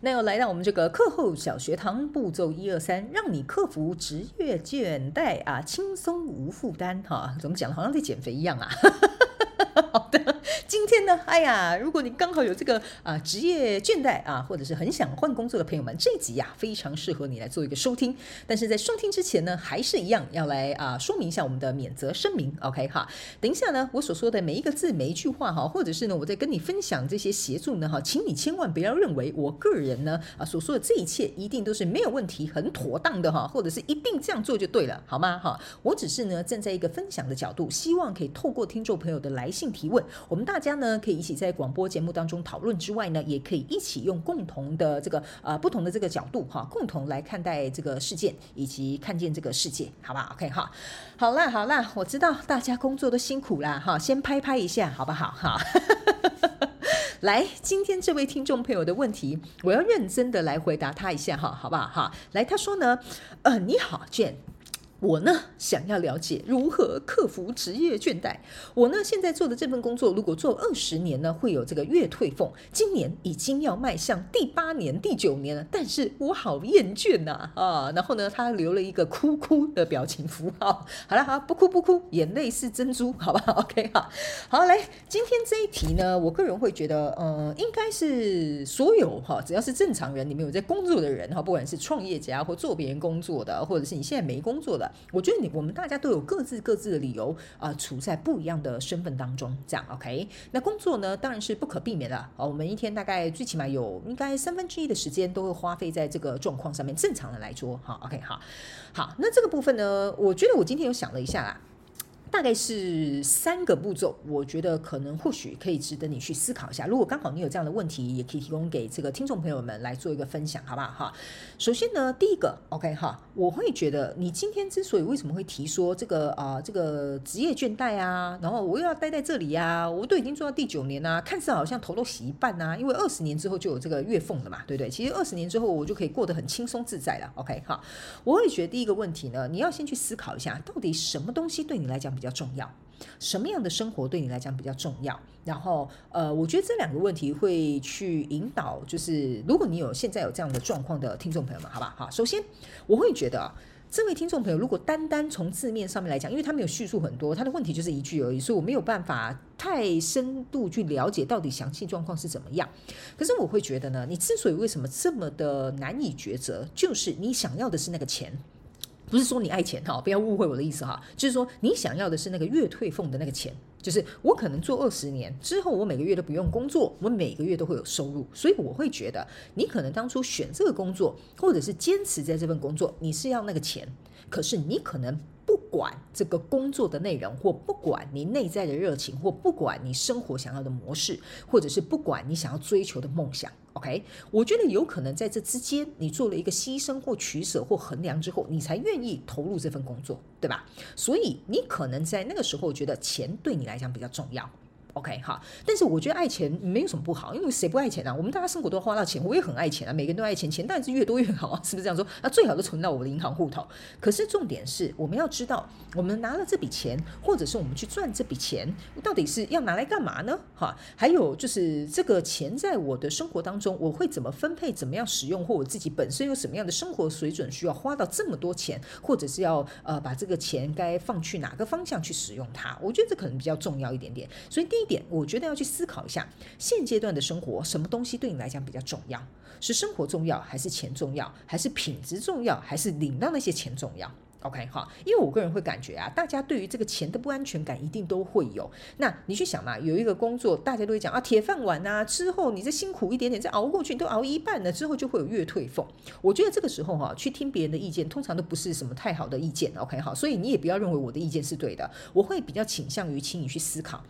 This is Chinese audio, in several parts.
那又来到我们这个课后小学堂，步骤一二三，让你克服职业倦怠啊，轻松无负担哈、怎么讲？好像在减肥一样啊。好的。今天呢，哎呀，如果你刚好有这个啊职业倦怠啊，或者是很想换工作的朋友们，这集呀、非常适合你来做一个收听。但是在收听之前呢，还是一样要来啊说明一下我们的免责声明，OK 哈。等一下呢，我所说的每一个字、每一句话哈，或者是呢我在跟你分享这些协助呢哈，请你千万不要认为我个人呢啊所说的这一切一定都是没有问题、很妥当的哈，或者是一定这样做就对了，好吗哈？我只是呢站在一个分享的角度，希望可以透过听众朋友的来信提问，我们大。大家呢可以一起在广播节目当中讨论之外呢，也可以一起用共同的这个呃不同的这个角度哈，共同来看待这个事件以及看见这个世界，好吧？OK 哈，好啦好啦，我知道大家工作都辛苦啦哈，先拍拍一下好不好哈？来，今天这位听众朋友的问题，我要认真的来回答他一下哈，好不好哈？来，他说呢，呃，你好娟。我呢，想要了解如何克服职业倦怠。我呢，现在做的这份工作，如果做二十年呢，会有这个月退俸。今年已经要迈向第八年、第九年了，但是我好厌倦呐啊，然后呢，他留了一个哭哭的表情符号。好了，好，不哭不哭，眼泪是珍珠，好吧？OK 哈，好，来，今天这一题呢，我个人会觉得，呃，应该是所有哈，只要是正常人，你们有在工作的人哈，不管是创业家或做别人工作的，或者是你现在没工作的。我觉得你我们大家都有各自各自的理由啊、呃，处在不一样的身份当中，这样 OK。那工作呢，当然是不可避免的哦。我们一天大概最起码有应该三分之一的时间都会花费在这个状况上面。正常的来说，哈 OK 好，好。那这个部分呢，我觉得我今天有想了一下啦。大概是三个步骤，我觉得可能或许可以值得你去思考一下。如果刚好你有这样的问题，也可以提供给这个听众朋友们来做一个分享，好不好？哈，首先呢，第一个，OK 哈，我会觉得你今天之所以为什么会提说这个啊、这个职业倦怠啊，然后我又要待在这里呀、啊，我都已经做到第九年啦、看似好像头都洗一半呐、因为二十年之后就有这个月俸了嘛，对不对？其实二十年之后我就可以过得很轻松自在了，OK 哈。我会觉得第一个问题呢，你要先去思考一下，到底什么东西对你来讲比较重要，什么样的生活对你来讲比较重要？然后，呃，我觉得这两个问题会去引导，就是如果你有现在有这样的状况的听众朋友们，好吧？好，首先我会觉得，这位听众朋友如果单单从字面上面来讲，因为他没有叙述很多，他的问题就是一句而已，所以我没有办法太深度去了解到底详细状况是怎么样。可是我会觉得呢，你之所以为什么这么的难以抉择，就是你想要的是那个钱。不是说你爱钱哈，不要误会我的意思哈，就是说你想要的是那个月退俸的那个钱，就是我可能做二十年之后，我每个月都不用工作，我每个月都会有收入，所以我会觉得你可能当初选这个工作，或者是坚持在这份工作，你是要那个钱，可是你可能管这个工作的内容，或不管你内在的热情，或不管你生活想要的模式，或者是不管你想要追求的梦想。OK，我觉得有可能在这之间，你做了一个牺牲或取舍或衡量之后，你才愿意投入这份工作，对吧？所以你可能在那个时候觉得钱对你来讲比较重要。OK 哈，但是我觉得爱钱没有什么不好，因为谁不爱钱啊？我们大家生活都花到钱，我也很爱钱啊，每个人都爱钱，钱当然是越多越好啊，是不是这样说？那最好都存到我的银行户头。可是重点是，我们要知道，我们拿了这笔钱，或者是我们去赚这笔钱，到底是要拿来干嘛呢？哈，还有就是这个钱在我的生活当中，我会怎么分配，怎么样使用，或我自己本身有什么样的生活水准，需要花到这么多钱，或者是要呃把这个钱该放去哪个方向去使用它？我觉得这可能比较重要一点点。所以第一点，我觉得要去思考一下，现阶段的生活，什么东西对你来讲比较重要？是生活重要，还是钱重要？还是品质重要，还是领到那些钱重要？OK 哈，因为我个人会感觉啊，大家对于这个钱的不安全感一定都会有。那你去想嘛，有一个工作，大家都会讲啊，铁饭碗啊，之后你再辛苦一点点，再熬过去，你都熬一半了，之后就会有月退俸。我觉得这个时候哈，去听别人的意见，通常都不是什么太好的意见。OK 好，所以你也不要认为我的意见是对的，我会比较倾向于请你去思考。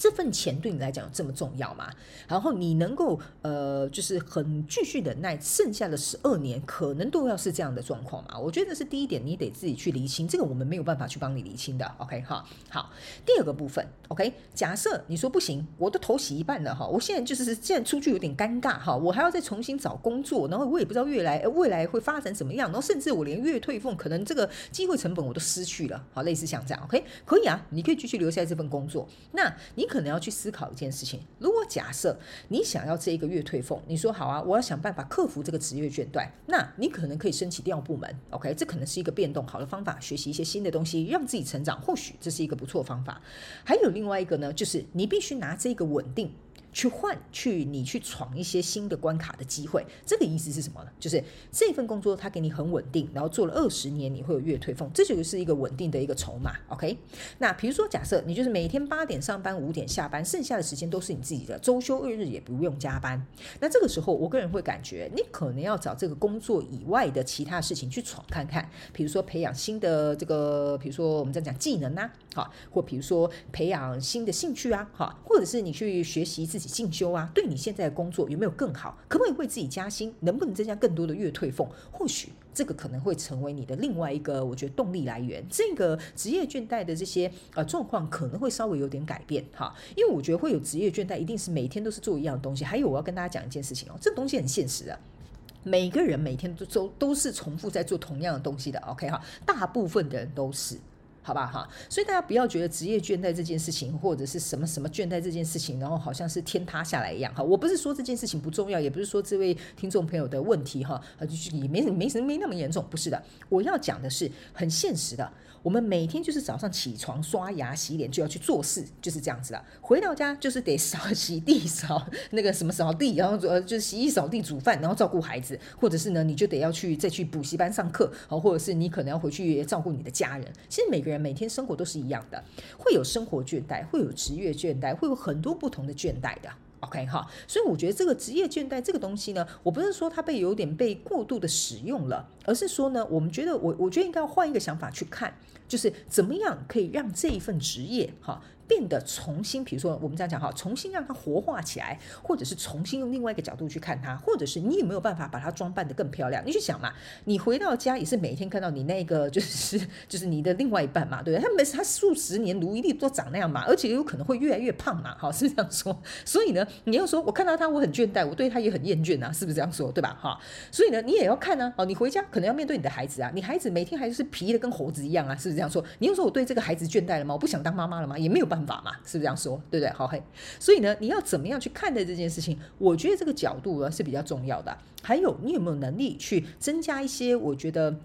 这份钱对你来讲有这么重要吗？然后你能够呃，就是很继续忍耐，剩下的十二年可能都要是这样的状况吗？我觉得是第一点，你得自己去厘清，这个我们没有办法去帮你厘清的。OK 哈，好，第二个部分，OK，假设你说不行，我都头洗一半了哈，我现在就是现在出去有点尴尬哈，我还要再重新找工作，然后我也不知道未来未来会发展怎么样，然后甚至我连月退俸可能这个机会成本我都失去了，好，类似像这样，OK，可以啊，你可以继续留下这份工作，那你。可能要去思考一件事情。如果假设你想要这一个月退俸，你说好啊，我要想办法克服这个职业倦怠，那你可能可以申请调部门。OK，这可能是一个变动好的方法，学习一些新的东西，让自己成长，或许这是一个不错方法。还有另外一个呢，就是你必须拿这个稳定。去换去你去闯一些新的关卡的机会，这个意思是什么呢？就是这份工作它给你很稳定，然后做了二十年，你会有月退俸，这就是一个稳定的一个筹码。OK，那比如说假设你就是每天八点上班，五点下班，剩下的时间都是你自己的，周休二日也不用加班。那这个时候，我个人会感觉你可能要找这个工作以外的其他事情去闯看看，比如说培养新的这个，比如说我们在讲技能啊，好，或比如说培养新的兴趣啊，好，或者是你去学习自己进修啊，对你现在的工作有没有更好？可不可以为自己加薪？能不能增加更多的月退俸？或许这个可能会成为你的另外一个，我觉得动力来源。这个职业倦怠的这些呃状况可能会稍微有点改变哈，因为我觉得会有职业倦怠，一定是每天都是做一样的东西。还有我要跟大家讲一件事情哦，这东西很现实的，每个人每天都都都是重复在做同样的东西的。OK 哈，大部分的人都是。好吧哈，所以大家不要觉得职业倦怠这件事情，或者是什么什么倦怠这件事情，然后好像是天塌下来一样哈。我不是说这件事情不重要，也不是说这位听众朋友的问题哈，就是也没没什么没那么严重，不是的。我要讲的是很现实的。我们每天就是早上起床、刷牙、洗脸就要去做事，就是这样子的。回到家就是得扫洗地、扫那个什么扫地，然后呃就是洗衣、扫地、煮饭，然后照顾孩子，或者是呢你就得要去再去补习班上课，好，或者是你可能要回去照顾你的家人。其实每个人每天生活都是一样的，会有生活倦怠，会有职业倦怠，会有很多不同的倦怠的。OK 哈，所以我觉得这个职业倦怠这个东西呢，我不是说它被有点被过度的使用了，而是说呢，我们觉得我我觉得应该要换一个想法去看，就是怎么样可以让这一份职业哈。变得重新，比如说我们这样讲哈，重新让它活化起来，或者是重新用另外一个角度去看它，或者是你有没有办法把它装扮得更漂亮？你去想嘛，你回到家也是每天看到你那个就是 就是你的另外一半嘛，对不对？他没他数十年如一日都长那样嘛，而且有可能会越来越胖嘛，哈，是这样说？所以呢，你要说我看到他我很倦怠，我对他也很厌倦啊，是不是这样说？对吧？哈，所以呢，你也要看呢，哦，你回家可能要面对你的孩子啊，你孩子每天还是皮的跟猴子一样啊，是不是这样说？你又说我对这个孩子倦怠了吗？我不想当妈妈了吗？也没有办法法嘛，是不是这样？说对不对？好嘿，所以呢，你要怎么样去看待这件事情？我觉得这个角度呢是比较重要的。还有，你有没有能力去增加一些？我觉得。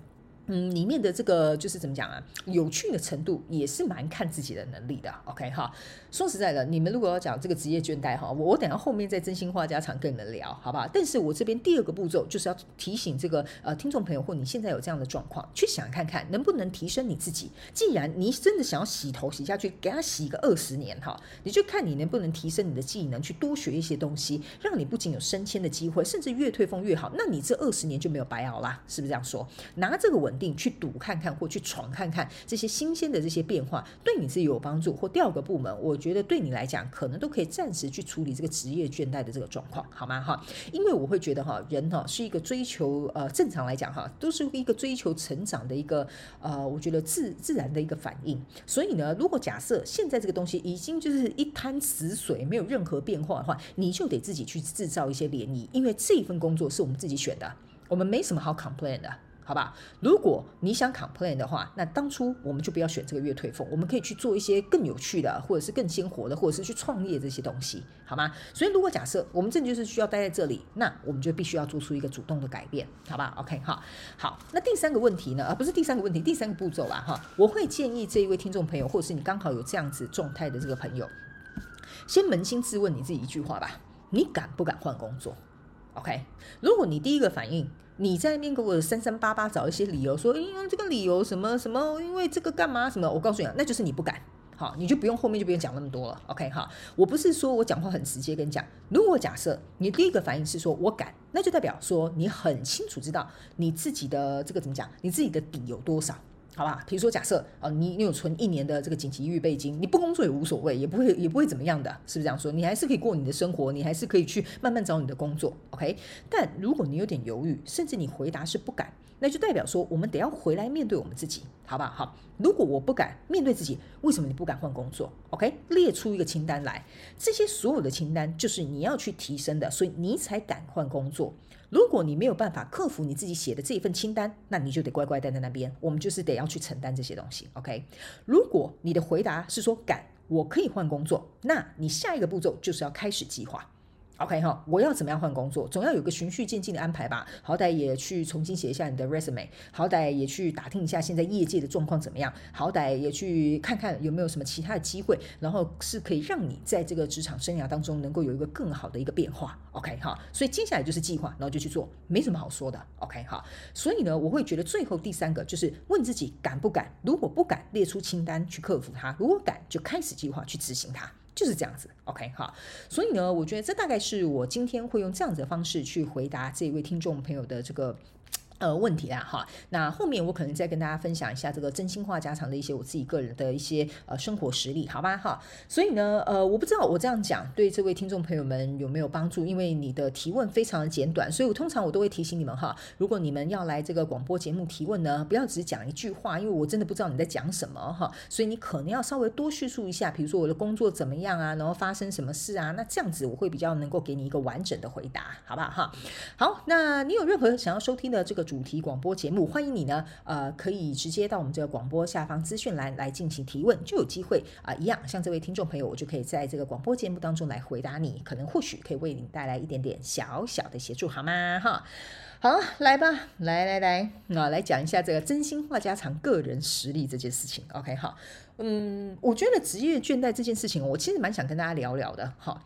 嗯，里面的这个就是怎么讲啊？有趣的程度也是蛮看自己的能力的。OK 哈，说实在的，你们如果要讲这个职业倦怠哈，我我等下后面再真心话家常跟你们聊，好不好？但是我这边第二个步骤就是要提醒这个呃听众朋友，或你现在有这样的状况，去想看看能不能提升你自己。既然你真的想要洗头洗下去，给他洗个二十年哈，你就看你能不能提升你的技能，去多学一些东西，让你不仅有升迁的机会，甚至越退风越好。那你这二十年就没有白熬啦，是不是这样说？拿这个稳。定去赌看看或去闯看看这些新鲜的这些变化，对你是有帮助，或调个部门，我觉得对你来讲可能都可以暂时去处理这个职业倦怠的这个状况，好吗？哈，因为我会觉得哈，人哈是一个追求呃，正常来讲哈，都是一个追求成长的一个呃，我觉得自自然的一个反应。所以呢，如果假设现在这个东西已经就是一滩死水，没有任何变化的话，你就得自己去制造一些涟漪，因为这份工作是我们自己选的，我们没什么好 complain 的。好吧，如果你想 complain 的话，那当初我们就不要选这个月退俸，我们可以去做一些更有趣的，或者是更鲜活的，或者是去创业这些东西，好吗？所以如果假设我们真的就是需要待在这里，那我们就必须要做出一个主动的改变，好吧？OK，好，好，那第三个问题呢？啊，不是第三个问题，第三个步骤啦，哈，我会建议这一位听众朋友，或者是你刚好有这样子状态的这个朋友，先扪心自问你自己一句话吧：你敢不敢换工作？OK，如果你第一个反应，你在那边给我三三八八找一些理由，说因为这个理由什么什么，因为这个干嘛什么？我告诉你啊，那就是你不敢，好，你就不用后面就不用讲那么多了，OK 哈。我不是说我讲话很直接跟你讲，如果假设你第一个反应是说我敢，那就代表说你很清楚知道你自己的这个怎么讲，你自己的底有多少。好吧？比如说假设啊，你你有存一年的这个紧急预备金，你不工作也无所谓，也不会也不会怎么样的，是不是这样说？你还是可以过你的生活，你还是可以去慢慢找你的工作，OK？但如果你有点犹豫，甚至你回答是不敢，那就代表说我们得要回来面对我们自己，好吧？好，如果我不敢面对自己，为什么你不敢换工作？OK？列出一个清单来，这些所有的清单就是你要去提升的，所以你才敢换工作。如果你没有办法克服你自己写的这一份清单，那你就得乖乖待在那边。我们就是得要去承担这些东西，OK？如果你的回答是说敢，我可以换工作，那你下一个步骤就是要开始计划。OK 哈，我要怎么样换工作？总要有个循序渐进的安排吧。好歹也去重新写一下你的 resume，好歹也去打听一下现在业界的状况怎么样，好歹也去看看有没有什么其他的机会，然后是可以让你在这个职场生涯当中能够有一个更好的一个变化。OK 哈，所以接下来就是计划，然后就去做，没什么好说的。OK 哈，所以呢，我会觉得最后第三个就是问自己敢不敢？如果不敢，列出清单去克服它；如果敢，就开始计划去执行它。就是这样子，OK 好，所以呢，我觉得这大概是我今天会用这样子的方式去回答这一位听众朋友的这个。呃，问题啦，哈，那后面我可能再跟大家分享一下这个真心话家常的一些我自己个人的一些呃生活实例，好吧，哈，所以呢，呃，我不知道我这样讲对这位听众朋友们有没有帮助，因为你的提问非常的简短，所以我通常我都会提醒你们哈，如果你们要来这个广播节目提问呢，不要只讲一句话，因为我真的不知道你在讲什么哈，所以你可能要稍微多叙述一下，比如说我的工作怎么样啊，然后发生什么事啊，那这样子我会比较能够给你一个完整的回答，好不好哈？好，那你有任何想要收听的这个。主题广播节目，欢迎你呢，呃，可以直接到我们这个广播下方资讯栏来进行提问，就有机会啊、一样像这位听众朋友，我就可以在这个广播节目当中来回答你，可能或许可以为你带来一点点小小的协助，好吗？哈，好，来吧，来来来，啊，来讲一下这个真心话家常个人实力这件事情，OK，好，嗯，我觉得职业倦怠这件事情，我其实蛮想跟大家聊聊的，哈。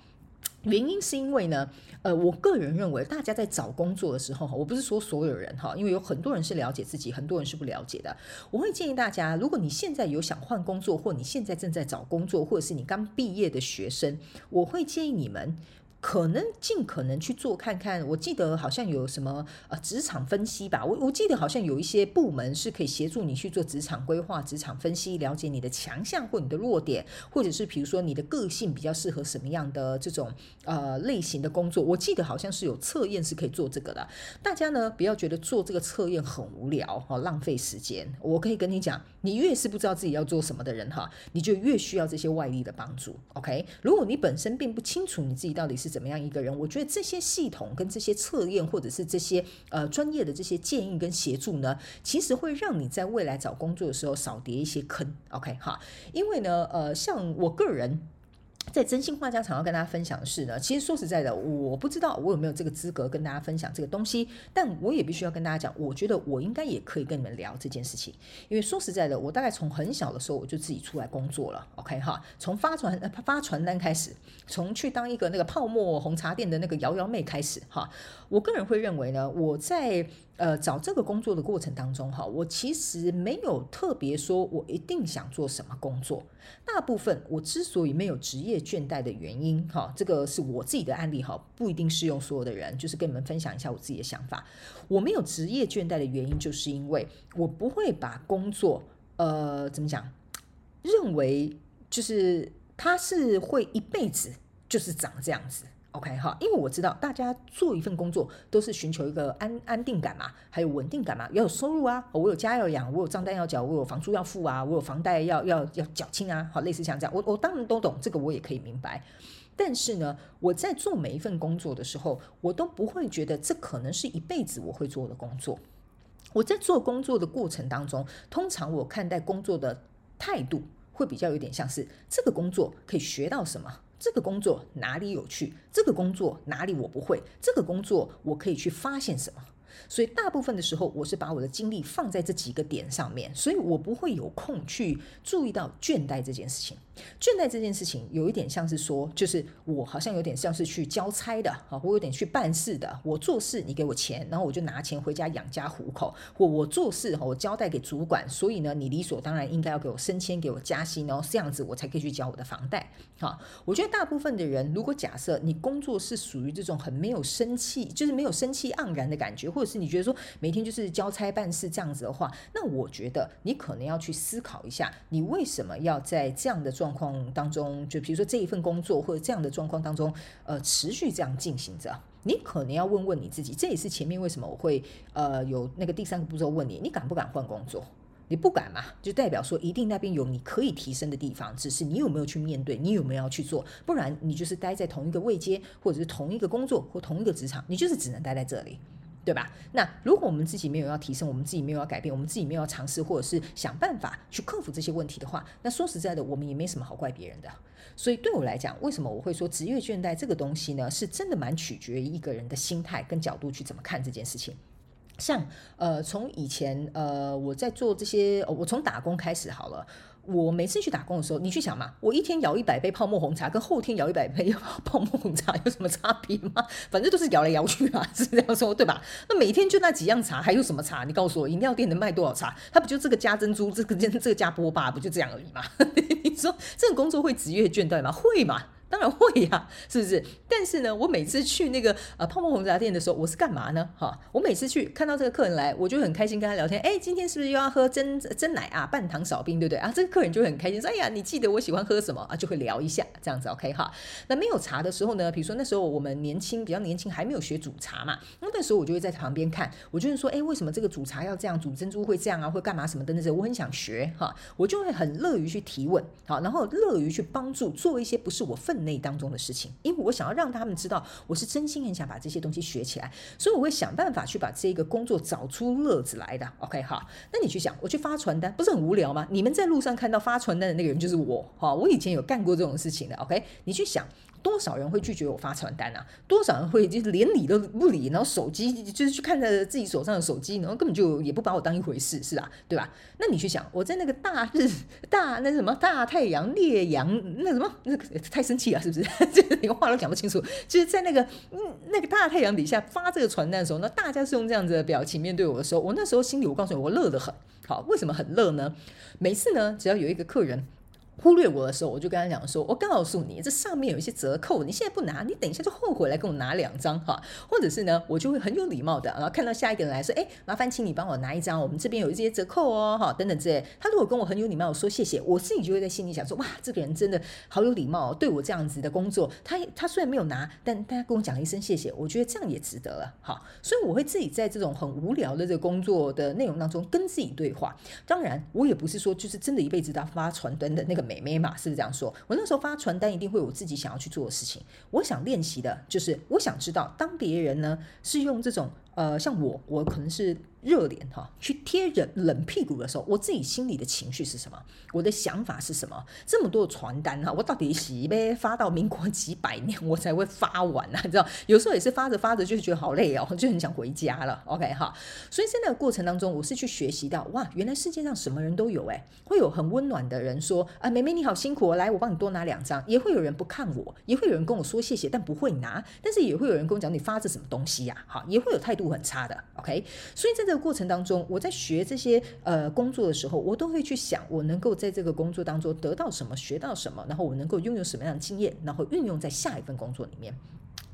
原因是因为呢，呃，我个人认为，大家在找工作的时候，我不是说所有人哈，因为有很多人是了解自己，很多人是不了解的。我会建议大家，如果你现在有想换工作，或你现在正在找工作，或者是你刚毕业的学生，我会建议你们。可能尽可能去做看看，我记得好像有什么呃职场分析吧，我我记得好像有一些部门是可以协助你去做职场规划、职场分析，了解你的强项或你的弱点，或者是比如说你的个性比较适合什么样的这种呃类型的工作。我记得好像是有测验是可以做这个的。大家呢不要觉得做这个测验很无聊哈，浪费时间。我可以跟你讲，你越是不知道自己要做什么的人哈，你就越需要这些外力的帮助。OK，如果你本身并不清楚你自己到底是怎么样一个人？我觉得这些系统跟这些测验，或者是这些呃专业的这些建议跟协助呢，其实会让你在未来找工作的时候少跌一些坑。OK 哈，因为呢，呃，像我个人。在真心话家常要跟大家分享的是呢，其实说实在的，我不知道我有没有这个资格跟大家分享这个东西，但我也必须要跟大家讲，我觉得我应该也可以跟你们聊这件事情，因为说实在的，我大概从很小的时候我就自己出来工作了，OK 哈，从发传发传单开始，从去当一个那个泡沫红茶店的那个摇摇妹开始哈，我个人会认为呢，我在。呃，找这个工作的过程当中，哈，我其实没有特别说我一定想做什么工作。大部分我之所以没有职业业倦怠的原因，哈，这个是我自己的案例，哈，不一定适用所有的人，就是跟你们分享一下我自己的想法。我没有职业倦怠的原因，就是因为我不会把工作，呃，怎么讲，认为就是他是会一辈子就是长这样子。OK 哈，因为我知道大家做一份工作都是寻求一个安安定感嘛，还有稳定感嘛，要有收入啊，我有家要养，我有账单要缴，我有房租要付啊，我有房贷要要要缴清啊，好，类似像这样，我我当然都懂这个，我也可以明白。但是呢，我在做每一份工作的时候，我都不会觉得这可能是一辈子我会做的工作。我在做工作的过程当中，通常我看待工作的态度会比较有点像是这个工作可以学到什么。这个工作哪里有趣？这个工作哪里我不会？这个工作我可以去发现什么？所以大部分的时候，我是把我的精力放在这几个点上面，所以我不会有空去注意到倦怠这件事情。倦怠这件事情有一点像是说，就是我好像有点像是去交差的啊，我有点去办事的。我做事，你给我钱，然后我就拿钱回家养家糊口。或我做事，我交代给主管，所以呢，你理所当然应该要给我升迁，给我加薪，然后这样子我才可以去交我的房贷。好，我觉得大部分的人，如果假设你工作是属于这种很没有生气，就是没有生气盎然的感觉，或者是你觉得说每天就是交差办事这样子的话，那我觉得你可能要去思考一下，你为什么要在这样的状况当中，就比如说这一份工作或者这样的状况当中，呃，持续这样进行着。你可能要问问你自己，这也是前面为什么我会呃有那个第三个步骤问你，你敢不敢换工作？你不敢嘛，就代表说一定那边有你可以提升的地方，只是你有没有去面对，你有没有要去做，不然你就是待在同一个位阶，或者是同一个工作或同一个职场，你就是只能待在这里。对吧？那如果我们自己没有要提升，我们自己没有要改变，我们自己没有要尝试，或者是想办法去克服这些问题的话，那说实在的，我们也没什么好怪别人的。所以对我来讲，为什么我会说职业倦怠这个东西呢？是真的蛮取决于一个人的心态跟角度去怎么看这件事情。像呃，从以前呃，我在做这些，我从打工开始好了。我每次去打工的时候，你去想嘛，我一天摇一百杯泡沫红茶，跟后天摇一百杯泡沫红茶有什么差别吗？反正都是摇来摇去啊，是这样说对吧？那每天就那几样茶，还有什么茶？你告诉我，饮料店能卖多少茶？它不就这个加珍珠，这个这个加波霸，不就这样而已嘛？你说这种工作会职业倦怠吗？会吗？当然会呀、是不是？但是呢，我每次去那个呃泡沫红茶店的时候，我是干嘛呢？哈，我每次去看到这个客人来，我就很开心跟他聊天。哎，今天是不是又要喝珍珍奶啊？半糖少冰，对不对啊？这个客人就很开心说：哎呀，你记得我喜欢喝什么啊？就会聊一下这样子，OK 哈。那没有茶的时候呢？比如说那时候我们年轻，比较年轻，还没有学煮茶嘛。那那时候我就会在旁边看，我就会说：哎，为什么这个煮茶要这样煮？珍珠会这样啊？会干嘛什么的那些？我很想学哈，我就会很乐于去提问，好，然后乐于去帮助做一些不是我分内内当中的事情。因为我想要让他们知道，我是真心很想把这些东西学起来，所以我会想办法去把这个工作找出乐子来的。OK，好，那你去想，我去发传单，不是很无聊吗？你们在路上看到发传单的那个人就是我，哈，我以前有干过这种事情的。OK，你去想。多少人会拒绝我发传单啊？多少人会就是连理都不理，然后手机就是去看着自己手上的手机，然后根本就也不把我当一回事，是吧？对吧？那你去想，我在那个大日 大那什么大太阳烈阳那什么那个太生气了，是不是？就是连话都讲不清楚。就是在那个那个大太阳底下发这个传单的时候，那大家是用这样子的表情面对我的时候，我那时候心里我告诉你，我乐得很。好，为什么很乐呢？每次呢，只要有一个客人。忽略我的时候，我就跟他讲说：“我告诉你，这上面有一些折扣，你现在不拿，你等一下就后悔来跟我拿两张哈。或者是呢，我就会很有礼貌的，然后看到下一个人来说：‘哎，麻烦请你帮我拿一张，我们这边有一些折扣哦，哈，等等之类。’他如果跟我很有礼貌，说谢谢，我自己就会在心里想说：哇，这个人真的好有礼貌，对我这样子的工作，他他虽然没有拿，但大家跟我讲一声谢谢，我觉得这样也值得了，哈。所以我会自己在这种很无聊的这个工作的内容当中跟自己对话。当然，我也不是说就是真的一辈子都发传单的那个美妹嘛，是不是这样？说，我那时候发传单一定会有我自己想要去做的事情。我想练习的就是，我想知道当别人呢是用这种。呃，像我，我可能是热脸哈，去贴人冷屁股的时候，我自己心里的情绪是什么？我的想法是什么？这么多的传单哈，我到底洗呗发到民国几百年我才会发完啊？你知道，有时候也是发着发着就是觉得好累哦，就很想回家了。OK 哈，所以在那个过程当中，我是去学习到哇，原来世界上什么人都有哎，会有很温暖的人说啊，妹妹你好辛苦，来我帮你多拿两张，也会有人不看我，也会有人跟我说谢谢，但不会拿，但是也会有人跟我讲你发着什么东西呀？哈，也会有太度。很差的，OK，所以在这个过程当中，我在学这些呃工作的时候，我都会去想，我能够在这个工作当中得到什么，学到什么，然后我能够拥有什么样的经验，然后运用在下一份工作里面。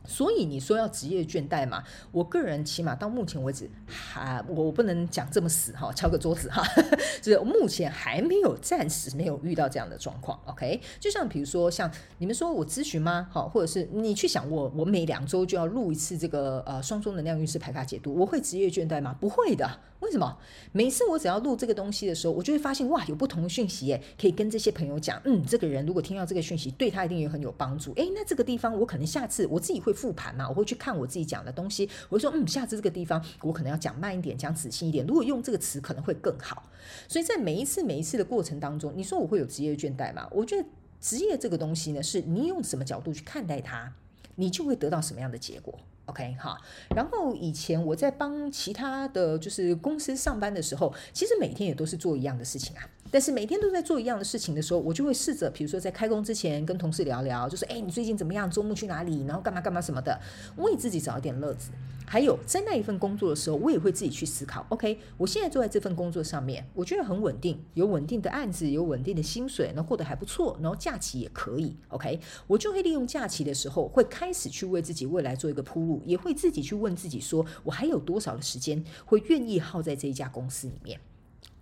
所以你说要职业倦怠嘛？我个人起码到目前为止，还我不能讲这么死哈，敲个桌子哈，就是目前还没有，暂时没有遇到这样的状况。OK，就像比如说像你们说我咨询吗？好，或者是你去想我，我每两周就要录一次这个呃双周能量运势排卡解读，我会职业倦怠吗？不会的。为什么？每次我只要录这个东西的时候，我就会发现哇，有不同的讯息耶，可以跟这些朋友讲。嗯，这个人如果听到这个讯息，对他一定也很有帮助。诶，那这个地方我可能下次我自己会复盘嘛，我会去看我自己讲的东西，我说嗯，下次这个地方我可能要讲慢一点，讲仔细一点。如果用这个词可能会更好。所以在每一次每一次的过程当中，你说我会有职业倦怠吗？我觉得职业这个东西呢，是你用什么角度去看待它，你就会得到什么样的结果。OK 哈，然后以前我在帮其他的就是公司上班的时候，其实每天也都是做一样的事情啊。但是每天都在做一样的事情的时候，我就会试着，比如说在开工之前跟同事聊聊，就说：“哎，你最近怎么样？周末去哪里？然后干嘛干嘛什么的，为自己找一点乐子。”还有在那一份工作的时候，我也会自己去思考：OK，我现在坐在这份工作上面，我觉得很稳定，有稳定的案子，有稳定的薪水，然后过得还不错，然后假期也可以。OK，我就会利用假期的时候，会开始去为自己未来做一个铺路，也会自己去问自己说：我还有多少的时间会愿意耗在这一家公司里面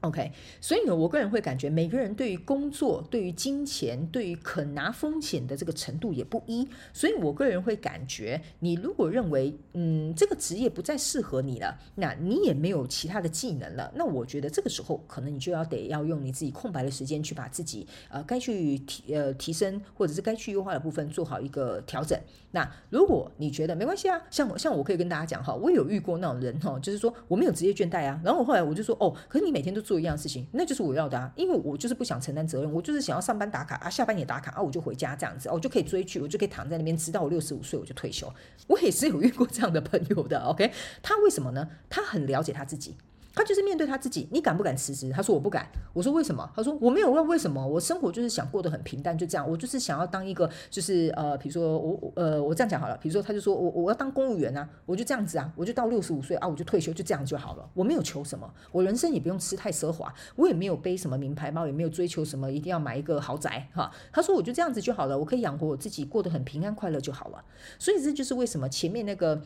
？OK，所以呢，我个人会感觉每个人对于工作、对于金钱、对于肯拿风险的这个程度也不一，所以我个人会感觉，你如果认为嗯这个职业不再适合你了，那你也没有其他的技能了，那我觉得这个时候可能你就要得要用你自己空白的时间去把自己呃该去提呃提升或者是该去优化的部分做好一个调整。那如果你觉得没关系啊，像我像我可以跟大家讲哈，我有遇过那种人哈，就是说我没有职业倦怠啊，然后我后来我就说哦，可是你每天都做。做一样事情，那就是我要的啊，因为我就是不想承担责任，我就是想要上班打卡啊，下班也打卡啊，我就回家这样子，我就可以追剧，我就可以躺在那边，直到我六十五岁我就退休。我也是有遇过这样的朋友的，OK？他为什么呢？他很了解他自己。他就是面对他自己，你敢不敢辞职？他说我不敢。我说为什么？他说我没有问为什么，我生活就是想过得很平淡，就这样。我就是想要当一个，就是呃，比如说我呃，我这样讲好了。比如说他就说我我要当公务员啊，我就这样子啊，我就到六十五岁啊，我就退休，就这样就好了。我没有求什么，我人生也不用吃太奢华，我也没有背什么名牌包，也没有追求什么一定要买一个豪宅哈。他说我就这样子就好了，我可以养活我自己，过得很平安快乐就好了。所以这就是为什么前面那个。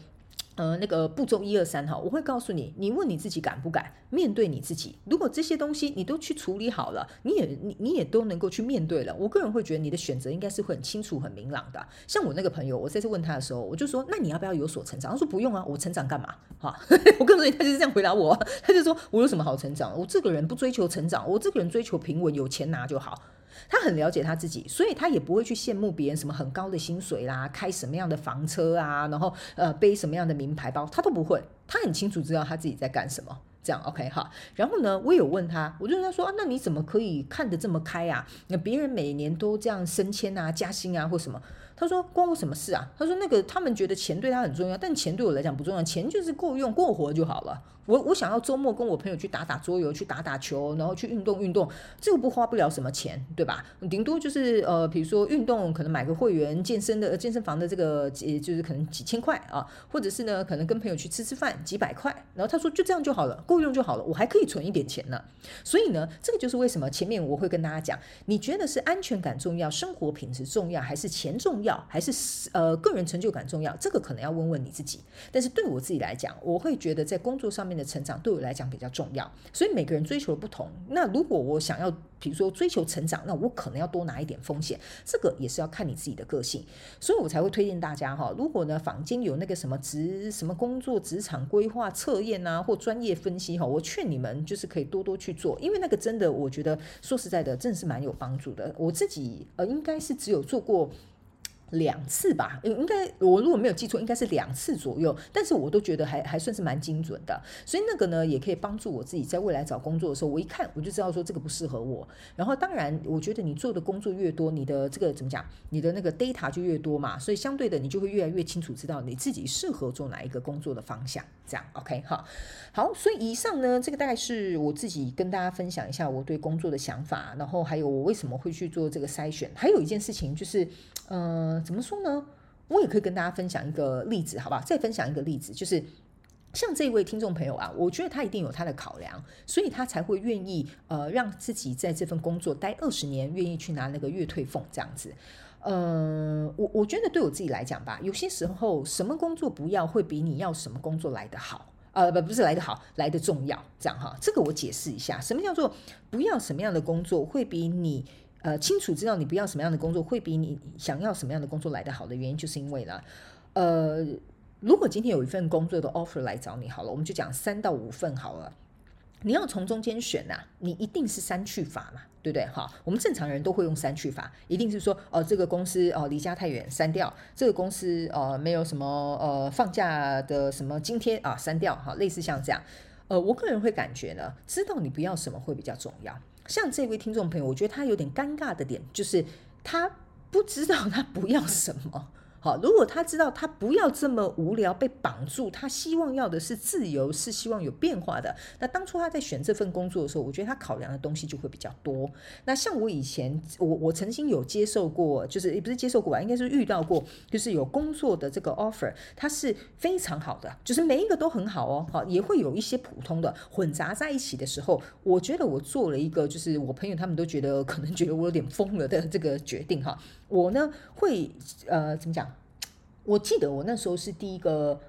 呃，那个步骤一二三哈，我会告诉你，你问你自己敢不敢面对你自己。如果这些东西你都去处理好了，你也你你也都能够去面对了，我个人会觉得你的选择应该是会很清楚、很明朗的。像我那个朋友，我这次问他的时候，我就说，那你要不要有所成长？他说不用啊，我成长干嘛？哈，我告诉你，他就是这样回答我，他就说我有什么好成长？我这个人不追求成长，我这个人追求平稳，有钱拿就好。他很了解他自己，所以他也不会去羡慕别人什么很高的薪水啦，开什么样的房车啊，然后呃背什么样的名牌包，他都不会。他很清楚知道他自己在干什么，这样 OK 哈。然后呢，我有问他，我就跟他说啊，那你怎么可以看得这么开啊？那别人每年都这样升迁啊、加薪啊或什么？他说关我什么事啊？他说那个他们觉得钱对他很重要，但钱对我来讲不重要，钱就是够用过活就好了。我我想要周末跟我朋友去打打桌游，去打打球，然后去运动运动，这个不花不了什么钱，对吧？顶多就是呃，比如说运动，可能买个会员，健身的健身房的这个，也就是可能几千块啊，或者是呢，可能跟朋友去吃吃饭，几百块。然后他说就这样就好了，够用就好了，我还可以存一点钱呢。所以呢，这个就是为什么前面我会跟大家讲，你觉得是安全感重要，生活品质重要，还是钱重要，要还是呃个人成就感重要？这个可能要问问你自己。但是对我自己来讲，我会觉得在工作上面的成长对我来讲比较重要，所以每个人追求的不同。那如果我想要，比如说追求成长，那我可能要多拿一点风险，这个也是要看你自己的个性。所以我才会推荐大家哈，如果呢坊间有那个什么职什么工作职场规划测验啊，或专业分析哈，我劝你们就是可以多多去做，因为那个真的我觉得说实在的，真的是蛮有帮助的。我自己呃应该是只有做过。两次吧，应该我如果没有记错，应该是两次左右。但是我都觉得还还算是蛮精准的，所以那个呢也可以帮助我自己在未来找工作的时候，我一看我就知道说这个不适合我。然后当然，我觉得你做的工作越多，你的这个怎么讲，你的那个 data 就越多嘛，所以相对的你就会越来越清楚知道你自己适合做哪一个工作的方向。这样 OK 哈，好，所以以上呢，这个大概是我自己跟大家分享一下我对工作的想法，然后还有我为什么会去做这个筛选。还有一件事情就是，呃。怎么说呢？我也可以跟大家分享一个例子，好不好？再分享一个例子，就是像这位听众朋友啊，我觉得他一定有他的考量，所以他才会愿意呃让自己在这份工作待二十年，愿意去拿那个月退俸这样子。呃，我我觉得对我自己来讲吧，有些时候什么工作不要会比你要什么工作来得好，呃，不不是来得好，来得重要，这样哈。这个我解释一下，什么叫做不要什么样的工作会比你。呃，清楚知道你不要什么样的工作，会比你想要什么样的工作来得好的原因，就是因为呢，呃，如果今天有一份工作的 offer 来找你，好了，我们就讲三到五份好了，你要从中间选呐、你一定是删去法嘛，对不对？哈，我们正常人都会用删去法，一定是说，哦、这个公司哦、离家太远，删掉；这个公司、呃、没有什么呃放假的什么津贴啊，删掉。哈，类似像这样，呃，我个人会感觉呢，知道你不要什么会比较重要。像这位听众朋友，我觉得他有点尴尬的点，就是他不知道他不要什么。好，如果他知道他不要这么无聊被绑住，他希望要的是自由，是希望有变化的。那当初他在选这份工作的时候，我觉得他考量的东西就会比较多。那像我以前，我我曾经有接受过，就是也不是接受过吧，应该是遇到过，就是有工作的这个 offer，它是非常好的，就是每一个都很好哦。好，也会有一些普通的混杂在一起的时候，我觉得我做了一个，就是我朋友他们都觉得可能觉得我有点疯了的这个决定哈。我呢会呃怎么讲？我记得我那时候是第一个，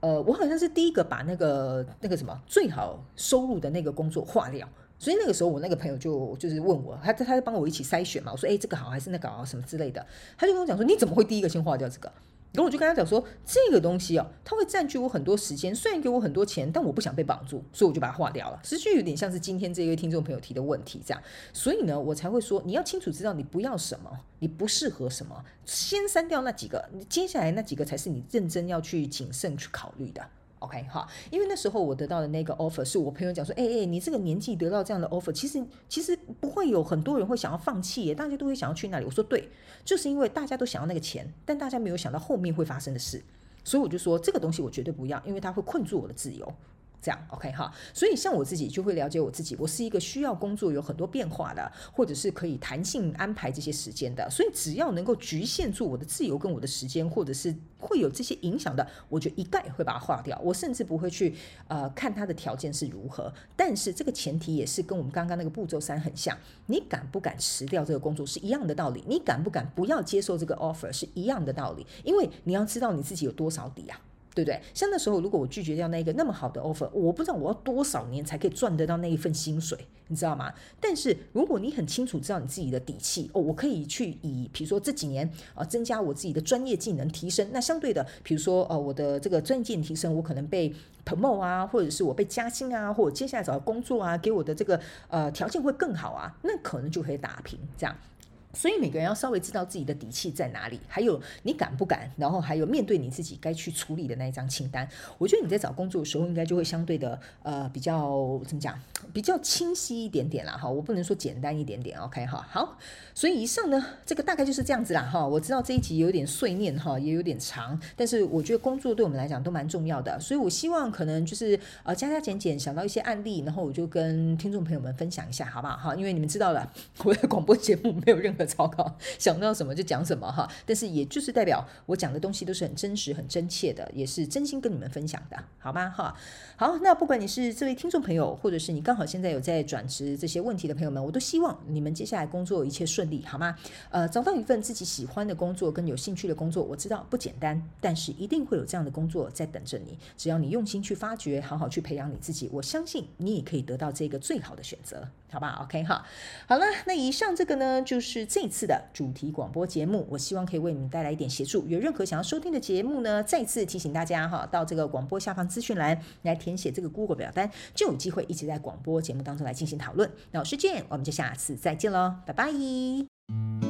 呃，我好像是第一个把那个那个什么最好收入的那个工作划掉。所以那个时候我那个朋友就就是问我，他他他帮我一起筛选嘛。我说哎，这个好还是那个好什么之类的。他就跟我讲说，你怎么会第一个先划掉这个？然后我就跟他讲说，这个东西哦，它会占据我很多时间，虽然给我很多钱，但我不想被绑住，所以我就把它划掉了。实际有点像是今天这位听众朋友提的问题这样，所以呢，我才会说，你要清楚知道你不要什么，你不适合什么，先删掉那几个，接下来那几个才是你认真要去谨慎去考虑的。OK 哈，因为那时候我得到的那个 offer 是我朋友讲说，哎哎，你这个年纪得到这样的 offer，其实其实不会有很多人会想要放弃耶，大家都会想要去那里。我说对，就是因为大家都想要那个钱，但大家没有想到后面会发生的事，所以我就说这个东西我绝对不要，因为它会困住我的自由。这样 OK 哈，所以像我自己就会了解我自己，我是一个需要工作有很多变化的，或者是可以弹性安排这些时间的。所以只要能够局限住我的自由跟我的时间，或者是会有这些影响的，我就一概会把它划掉。我甚至不会去呃看他的条件是如何。但是这个前提也是跟我们刚刚那个步骤三很像，你敢不敢辞掉这个工作是一样的道理，你敢不敢不要接受这个 offer 是一样的道理，因为你要知道你自己有多少底啊。对不对？像那时候，如果我拒绝掉那个那么好的 offer，我不知道我要多少年才可以赚得到那一份薪水，你知道吗？但是如果你很清楚知道你自己的底气，哦，我可以去以，比如说这几年啊，增加我自己的专业技能提升。那相对的，比如说呃，我的这个专业技能提升，我可能被 promote 啊，或者是我被加薪啊，或者接下来找到工作啊，给我的这个呃条件会更好啊，那可能就可以打平这样。所以每个人要稍微知道自己的底气在哪里，还有你敢不敢，然后还有面对你自己该去处理的那一张清单。我觉得你在找工作的时候，应该就会相对的呃比较怎么讲，比较清晰一点点啦哈。我不能说简单一点点，OK 哈。好，所以以上呢，这个大概就是这样子啦哈。我知道这一集有点碎念哈，也有点长，但是我觉得工作对我们来讲都蛮重要的，所以我希望可能就是呃加加减减想到一些案例，然后我就跟听众朋友们分享一下，好不好哈？因为你们知道了，我的广播节目没有任何。糟糕想到什么就讲什么哈，但是也就是代表我讲的东西都是很真实、很真切的，也是真心跟你们分享的，好吗？哈，好，那不管你是这位听众朋友，或者是你刚好现在有在转职这些问题的朋友们，我都希望你们接下来工作一切顺利，好吗？呃，找到一份自己喜欢的工作跟有兴趣的工作，我知道不简单，但是一定会有这样的工作在等着你，只要你用心去发掘，好好去培养你自己，我相信你也可以得到这个最好的选择。好吧，OK 哈，好了，那以上这个呢，就是这次的主题广播节目。我希望可以为你们带来一点协助。有任何想要收听的节目呢，再次提醒大家哈，到这个广播下方资讯栏来填写这个 Google 表单，就有机会一直在广播节目当中来进行讨论。那我是 Jhen，我们就下次再见喽，拜拜。